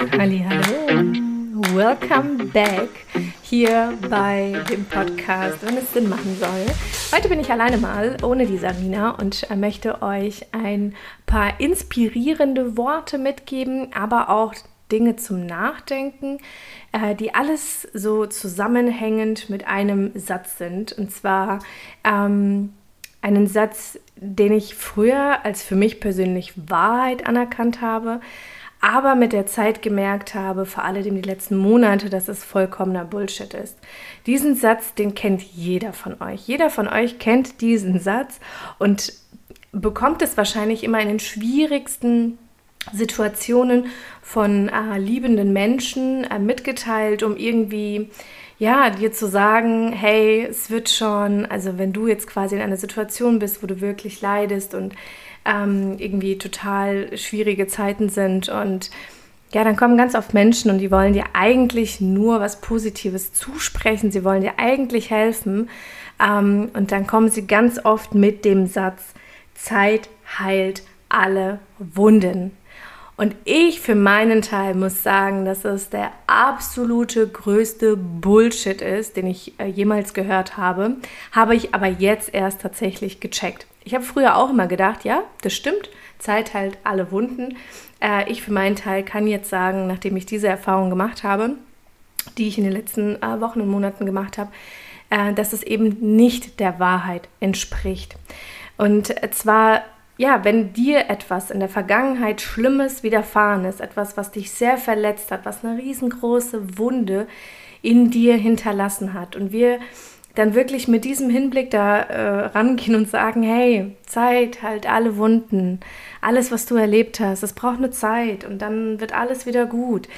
Hallo, welcome back hier bei dem Podcast, wenn es Sinn machen soll. Heute bin ich alleine mal ohne die Sarina und möchte euch ein paar inspirierende Worte mitgeben, aber auch Dinge zum Nachdenken, äh, die alles so zusammenhängend mit einem Satz sind. Und zwar ähm, einen Satz, den ich früher als für mich persönlich Wahrheit anerkannt habe, aber mit der Zeit gemerkt habe, vor allem die letzten Monate, dass es vollkommener Bullshit ist. Diesen Satz, den kennt jeder von euch. Jeder von euch kennt diesen Satz und bekommt es wahrscheinlich immer in den schwierigsten Situationen von äh, liebenden Menschen äh, mitgeteilt, um irgendwie ja, dir zu sagen, hey, es wird schon, also wenn du jetzt quasi in einer Situation bist, wo du wirklich leidest und ähm, irgendwie total schwierige Zeiten sind. Und ja, dann kommen ganz oft Menschen und die wollen dir eigentlich nur was Positives zusprechen, sie wollen dir eigentlich helfen. Ähm, und dann kommen sie ganz oft mit dem Satz, Zeit heilt alle Wunden. Und ich für meinen Teil muss sagen, dass es der absolute größte Bullshit ist, den ich äh, jemals gehört habe. Habe ich aber jetzt erst tatsächlich gecheckt. Ich habe früher auch immer gedacht, ja, das stimmt, Zeit heilt alle Wunden. Äh, ich für meinen Teil kann jetzt sagen, nachdem ich diese Erfahrung gemacht habe, die ich in den letzten äh, Wochen und Monaten gemacht habe, dass es eben nicht der Wahrheit entspricht. Und zwar ja, wenn dir etwas in der Vergangenheit Schlimmes widerfahren ist, etwas, was dich sehr verletzt hat, was eine riesengroße Wunde in dir hinterlassen hat und wir dann wirklich mit diesem Hinblick da äh, rangehen und sagen, hey, Zeit, halt alle Wunden, alles, was du erlebt hast, es braucht eine Zeit und dann wird alles wieder gut.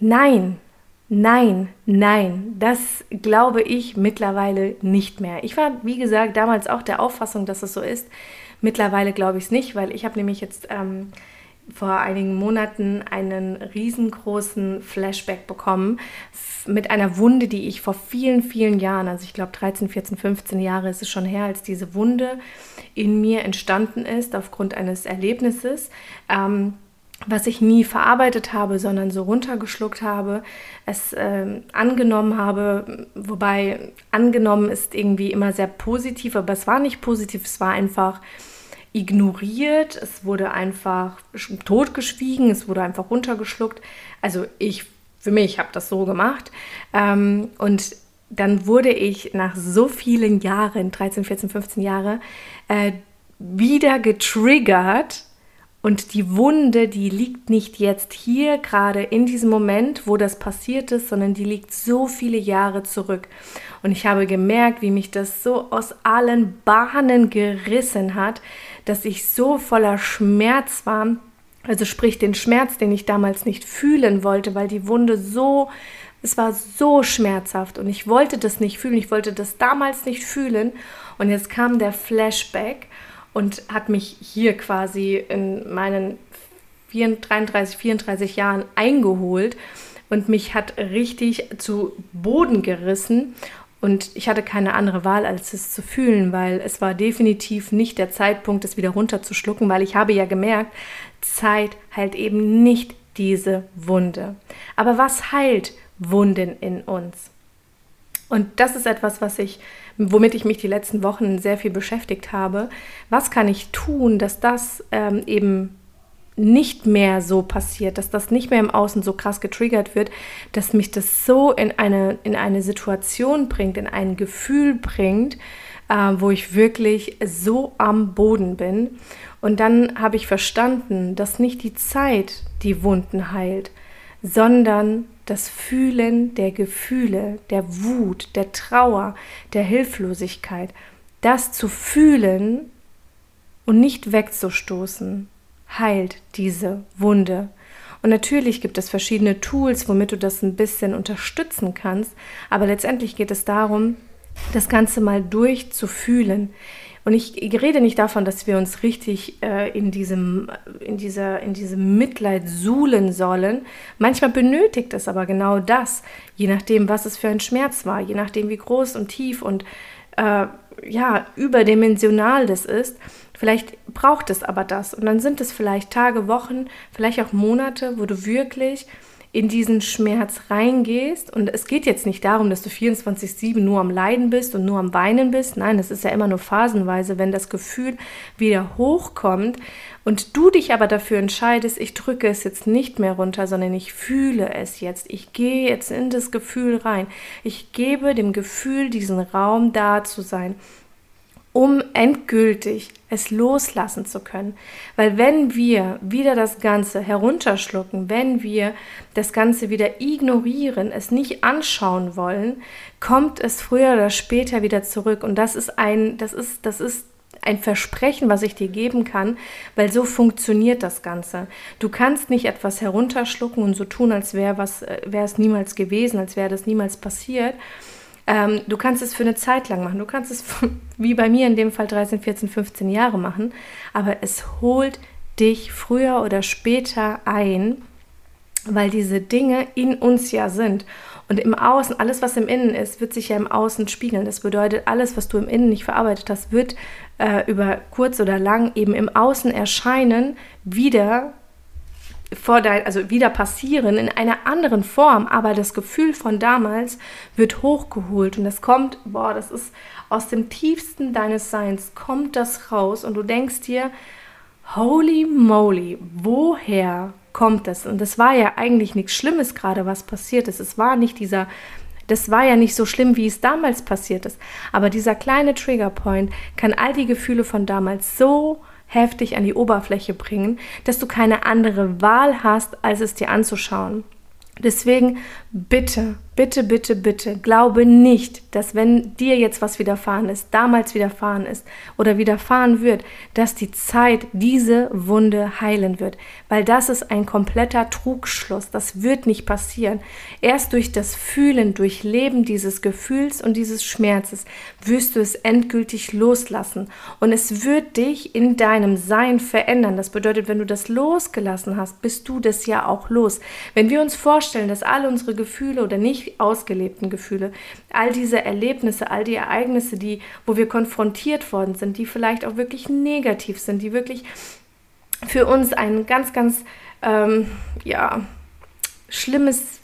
Nein, nein, nein, das glaube ich mittlerweile nicht mehr. Ich war, wie gesagt, damals auch der Auffassung, dass es so ist. Mittlerweile glaube ich es nicht, weil ich habe nämlich jetzt ähm, vor einigen Monaten einen riesengroßen Flashback bekommen mit einer Wunde, die ich vor vielen, vielen Jahren, also ich glaube 13, 14, 15 Jahre ist es schon her, als diese Wunde in mir entstanden ist aufgrund eines Erlebnisses. Ähm, was ich nie verarbeitet habe, sondern so runtergeschluckt habe, es äh, angenommen habe, wobei angenommen ist irgendwie immer sehr positiv, aber es war nicht positiv, es war einfach ignoriert, es wurde einfach totgeschwiegen, es wurde einfach runtergeschluckt. Also ich, für mich, habe das so gemacht. Ähm, und dann wurde ich nach so vielen Jahren, 13, 14, 15 Jahre, äh, wieder getriggert. Und die Wunde, die liegt nicht jetzt hier gerade in diesem Moment, wo das passiert ist, sondern die liegt so viele Jahre zurück. Und ich habe gemerkt, wie mich das so aus allen Bahnen gerissen hat, dass ich so voller Schmerz war. Also sprich den Schmerz, den ich damals nicht fühlen wollte, weil die Wunde so, es war so schmerzhaft und ich wollte das nicht fühlen, ich wollte das damals nicht fühlen. Und jetzt kam der Flashback und hat mich hier quasi in meinen 33, 34 Jahren eingeholt und mich hat richtig zu Boden gerissen und ich hatte keine andere Wahl, als es zu fühlen, weil es war definitiv nicht der Zeitpunkt, es wieder runterzuschlucken, weil ich habe ja gemerkt, Zeit heilt eben nicht diese Wunde. Aber was heilt Wunden in uns? Und das ist etwas, was ich, womit ich mich die letzten Wochen sehr viel beschäftigt habe. Was kann ich tun, dass das ähm, eben nicht mehr so passiert, dass das nicht mehr im Außen so krass getriggert wird, dass mich das so in eine, in eine Situation bringt, in ein Gefühl bringt, äh, wo ich wirklich so am Boden bin. Und dann habe ich verstanden, dass nicht die Zeit die Wunden heilt, sondern das Fühlen der Gefühle, der Wut, der Trauer, der Hilflosigkeit, das zu fühlen und nicht wegzustoßen, heilt diese Wunde. Und natürlich gibt es verschiedene Tools, womit du das ein bisschen unterstützen kannst, aber letztendlich geht es darum, das Ganze mal durchzufühlen. Und ich rede nicht davon, dass wir uns richtig äh, in, diesem, in, dieser, in diesem Mitleid suhlen sollen. Manchmal benötigt es aber genau das, je nachdem, was es für ein Schmerz war, je nachdem, wie groß und tief und äh, ja, überdimensional das ist Vielleicht braucht es aber das. Und dann sind es vielleicht Tage, Wochen, vielleicht auch Monate, wo du wirklich in diesen Schmerz reingehst. Und es geht jetzt nicht darum, dass du 24-7 nur am Leiden bist und nur am Weinen bist. Nein, es ist ja immer nur phasenweise, wenn das Gefühl wieder hochkommt und du dich aber dafür entscheidest, ich drücke es jetzt nicht mehr runter, sondern ich fühle es jetzt. Ich gehe jetzt in das Gefühl rein. Ich gebe dem Gefühl diesen Raum da zu sein um endgültig es loslassen zu können. Weil wenn wir wieder das Ganze herunterschlucken, wenn wir das Ganze wieder ignorieren, es nicht anschauen wollen, kommt es früher oder später wieder zurück. Und das ist ein, das ist, das ist ein Versprechen, was ich dir geben kann, weil so funktioniert das Ganze. Du kannst nicht etwas herunterschlucken und so tun, als wäre was, äh, wäre es niemals gewesen, als wäre das niemals passiert, ähm, du kannst es für eine Zeit lang machen. Du kannst es wie bei mir in dem Fall 13, 14, 15 Jahre machen. Aber es holt dich früher oder später ein, weil diese Dinge in uns ja sind. Und im Außen, alles, was im Innen ist, wird sich ja im Außen spiegeln. Das bedeutet, alles, was du im Innen nicht verarbeitet hast, wird äh, über kurz oder lang eben im Außen erscheinen, wieder vor dein, also wieder passieren in einer anderen Form, aber das Gefühl von damals wird hochgeholt und das kommt, boah, das ist aus dem tiefsten deines Seins, kommt das raus und du denkst dir, holy moly, woher kommt das? Und das war ja eigentlich nichts Schlimmes gerade, was passiert ist. Es war nicht dieser das war ja nicht so schlimm, wie es damals passiert ist. Aber dieser kleine Triggerpoint kann all die Gefühle von damals so heftig an die Oberfläche bringen, dass du keine andere Wahl hast, als es dir anzuschauen. Deswegen bitte, bitte, bitte, bitte, glaube nicht, dass wenn dir jetzt was widerfahren ist, damals widerfahren ist oder widerfahren wird, dass die Zeit diese Wunde heilen wird, weil das ist ein kompletter Trugschluss. Das wird nicht passieren. Erst durch das Fühlen, durch Leben dieses Gefühls und dieses Schmerzes wirst du es endgültig loslassen und es wird dich in deinem Sein verändern. Das bedeutet, wenn du das losgelassen hast, bist du das ja auch los. Wenn wir uns vorstellen, dass alle unsere Gefühle oder nicht ausgelebten Gefühle, all diese Erlebnisse, all die Ereignisse, die, wo wir konfrontiert worden sind, die vielleicht auch wirklich negativ sind, die wirklich für uns ein ganz, ganz, ähm, ja, schlimmes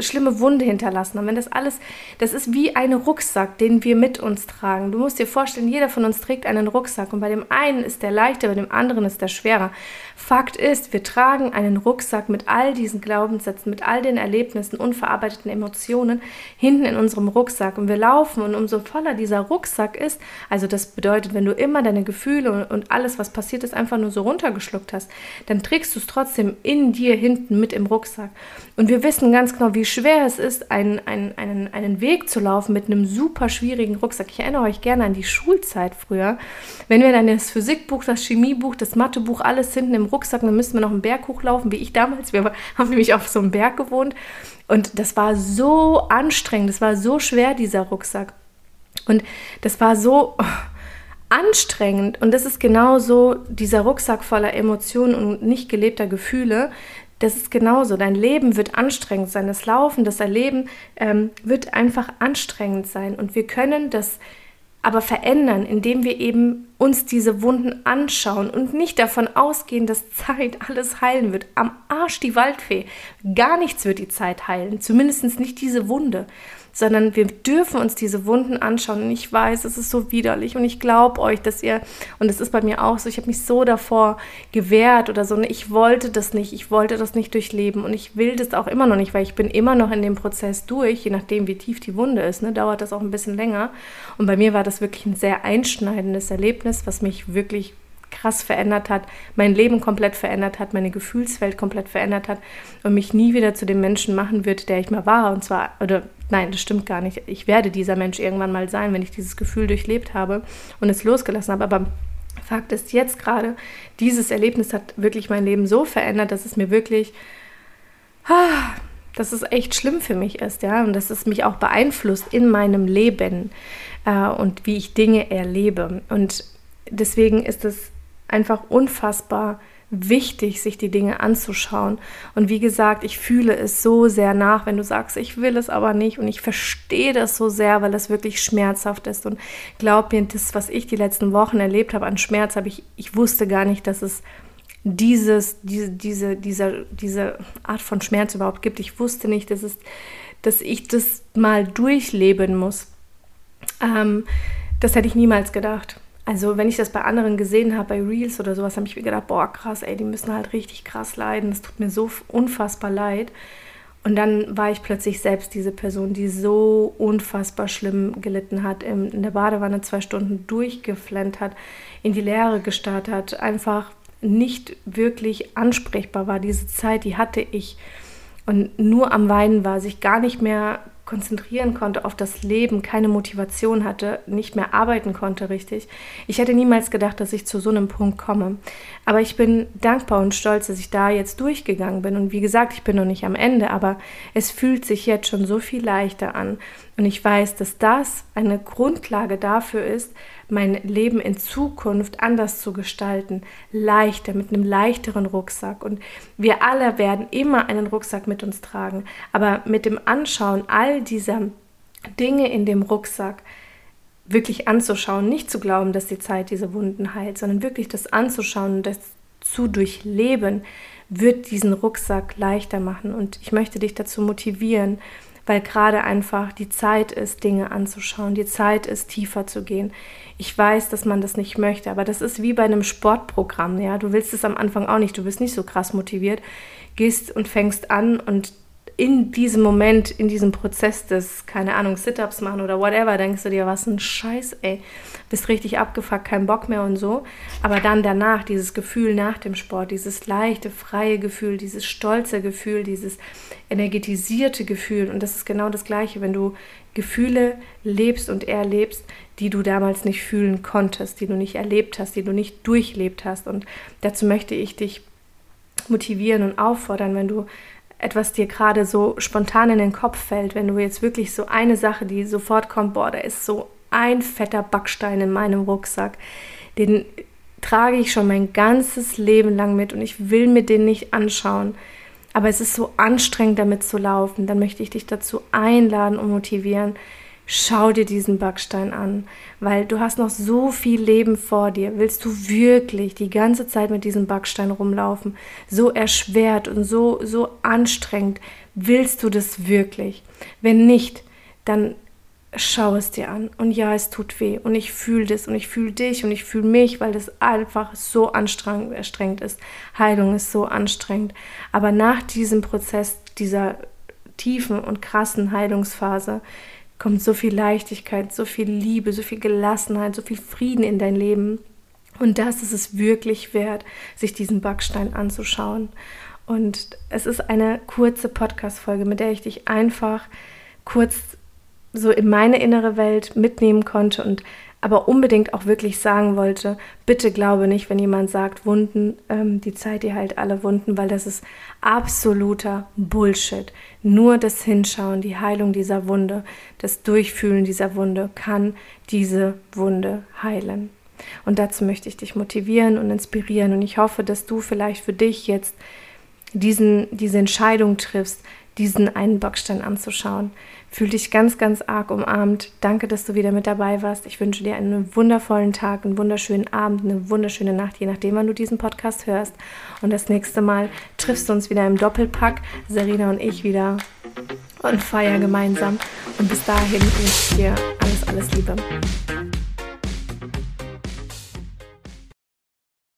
schlimme Wunde hinterlassen haben. Wenn das alles, das ist wie ein Rucksack, den wir mit uns tragen. Du musst dir vorstellen, jeder von uns trägt einen Rucksack und bei dem einen ist der leichter, bei dem anderen ist der schwerer. Fakt ist, wir tragen einen Rucksack mit all diesen Glaubenssätzen, mit all den Erlebnissen, unverarbeiteten Emotionen hinten in unserem Rucksack und wir laufen und umso voller dieser Rucksack ist, also das bedeutet, wenn du immer deine Gefühle und alles, was passiert ist, einfach nur so runtergeschluckt hast, dann trägst du es trotzdem in dir hinten mit im Rucksack. Und wir wissen ganz genau, wie schwer es ist, einen, einen, einen, einen Weg zu laufen mit einem super schwierigen Rucksack. Ich erinnere euch gerne an die Schulzeit früher. Wenn wir dann das Physikbuch, das Chemiebuch, das Mathebuch, alles hinten im Rucksack, dann müssten wir noch einen Berg hochlaufen, wie ich damals. Wir haben nämlich auf so einem Berg gewohnt. Und das war so anstrengend, das war so schwer, dieser Rucksack. Und das war so anstrengend. Und das ist genauso dieser Rucksack voller Emotionen und nicht gelebter Gefühle, das ist genauso. Dein Leben wird anstrengend sein. Das Laufen, das Erleben ähm, wird einfach anstrengend sein. Und wir können das aber verändern, indem wir eben uns diese Wunden anschauen und nicht davon ausgehen, dass Zeit alles heilen wird. Am Arsch die Waldfee. Gar nichts wird die Zeit heilen. Zumindest nicht diese Wunde sondern wir dürfen uns diese Wunden anschauen. Und ich weiß, es ist so widerlich und ich glaube euch, dass ihr, und es ist bei mir auch so, ich habe mich so davor gewehrt oder so, ich wollte das nicht, ich wollte das nicht durchleben und ich will das auch immer noch nicht, weil ich bin immer noch in dem Prozess durch, je nachdem, wie tief die Wunde ist, ne, dauert das auch ein bisschen länger. Und bei mir war das wirklich ein sehr einschneidendes Erlebnis, was mich wirklich krass verändert hat, mein Leben komplett verändert hat, meine Gefühlswelt komplett verändert hat und mich nie wieder zu dem Menschen machen wird, der ich mal war. Und zwar, oder nein, das stimmt gar nicht. Ich werde dieser Mensch irgendwann mal sein, wenn ich dieses Gefühl durchlebt habe und es losgelassen habe. Aber Fakt ist jetzt gerade, dieses Erlebnis hat wirklich mein Leben so verändert, dass es mir wirklich, ah, dass es echt schlimm für mich ist, ja, und dass es mich auch beeinflusst in meinem Leben äh, und wie ich Dinge erlebe. Und deswegen ist es einfach unfassbar wichtig, sich die Dinge anzuschauen. Und wie gesagt, ich fühle es so sehr nach, wenn du sagst, ich will es aber nicht. Und ich verstehe das so sehr, weil es wirklich schmerzhaft ist. Und glaub mir, das, was ich die letzten Wochen erlebt habe an Schmerz, habe ich, ich wusste gar nicht, dass es dieses, diese, diese, diese, diese Art von Schmerz überhaupt gibt. Ich wusste nicht, dass, es, dass ich das mal durchleben muss. Ähm, das hätte ich niemals gedacht. Also wenn ich das bei anderen gesehen habe, bei Reels oder sowas, habe ich mir gedacht, boah, krass, ey, die müssen halt richtig krass leiden. Das tut mir so unfassbar leid. Und dann war ich plötzlich selbst diese Person, die so unfassbar schlimm gelitten hat, in der Badewanne zwei Stunden durchgeflennt hat, in die Leere gestarrt hat, einfach nicht wirklich ansprechbar war. Diese Zeit, die hatte ich und nur am Weinen war, sich gar nicht mehr konzentrieren konnte auf das Leben, keine Motivation hatte, nicht mehr arbeiten konnte richtig. Ich hätte niemals gedacht, dass ich zu so einem Punkt komme. Aber ich bin dankbar und stolz, dass ich da jetzt durchgegangen bin. Und wie gesagt, ich bin noch nicht am Ende, aber es fühlt sich jetzt schon so viel leichter an. Und ich weiß, dass das eine Grundlage dafür ist, mein Leben in Zukunft anders zu gestalten, leichter, mit einem leichteren Rucksack. Und wir alle werden immer einen Rucksack mit uns tragen. Aber mit dem Anschauen all dieser Dinge in dem Rucksack, wirklich anzuschauen, nicht zu glauben, dass die Zeit diese Wunden heilt, sondern wirklich das anzuschauen und das zu durchleben, wird diesen Rucksack leichter machen. Und ich möchte dich dazu motivieren, weil gerade einfach die Zeit ist, Dinge anzuschauen, die Zeit ist, tiefer zu gehen. Ich weiß, dass man das nicht möchte, aber das ist wie bei einem Sportprogramm, ja. Du willst es am Anfang auch nicht, du bist nicht so krass motiviert, gehst und fängst an und in diesem Moment, in diesem Prozess des, keine Ahnung, Sit-Ups machen oder whatever, denkst du dir, was ein Scheiß, ey. Bist richtig abgefuckt, kein Bock mehr und so. Aber dann danach, dieses Gefühl nach dem Sport, dieses leichte, freie Gefühl, dieses stolze Gefühl, dieses energetisierte Gefühl. Und das ist genau das Gleiche, wenn du Gefühle lebst und erlebst, die du damals nicht fühlen konntest, die du nicht erlebt hast, die du nicht durchlebt hast. Und dazu möchte ich dich motivieren und auffordern, wenn du etwas dir gerade so spontan in den Kopf fällt, wenn du jetzt wirklich so eine Sache, die sofort kommt, boah, da ist so ein fetter Backstein in meinem Rucksack, den trage ich schon mein ganzes Leben lang mit und ich will mir den nicht anschauen. Aber es ist so anstrengend, damit zu laufen. Dann möchte ich dich dazu einladen und motivieren, Schau dir diesen Backstein an, weil du hast noch so viel Leben vor dir. Willst du wirklich die ganze Zeit mit diesem Backstein rumlaufen? So erschwert und so, so anstrengend. Willst du das wirklich? Wenn nicht, dann schau es dir an. Und ja, es tut weh. Und ich fühle das und ich fühle dich und ich fühle mich, weil das einfach so anstrengend ist. Heilung ist so anstrengend. Aber nach diesem Prozess, dieser tiefen und krassen Heilungsphase, kommt so viel Leichtigkeit, so viel Liebe, so viel Gelassenheit, so viel Frieden in dein Leben. Und das ist es wirklich wert, sich diesen Backstein anzuschauen. Und es ist eine kurze Podcast-Folge, mit der ich dich einfach kurz so in meine innere Welt mitnehmen konnte und aber unbedingt auch wirklich sagen wollte, bitte glaube nicht, wenn jemand sagt, Wunden, ähm, die Zeit die halt alle Wunden, weil das ist absoluter Bullshit. Nur das Hinschauen, die Heilung dieser Wunde, das Durchfühlen dieser Wunde kann diese Wunde heilen. Und dazu möchte ich dich motivieren und inspirieren und ich hoffe, dass du vielleicht für dich jetzt diesen, diese Entscheidung triffst, diesen einen Bockstein anzuschauen. Fühl dich ganz, ganz arg umarmt. Danke, dass du wieder mit dabei warst. Ich wünsche dir einen wundervollen Tag, einen wunderschönen Abend, eine wunderschöne Nacht, je nachdem, wann du diesen Podcast hörst. Und das nächste Mal triffst du uns wieder im Doppelpack, Serena und ich wieder und feier gemeinsam. Und bis dahin wünsche ich dir alles, alles Liebe.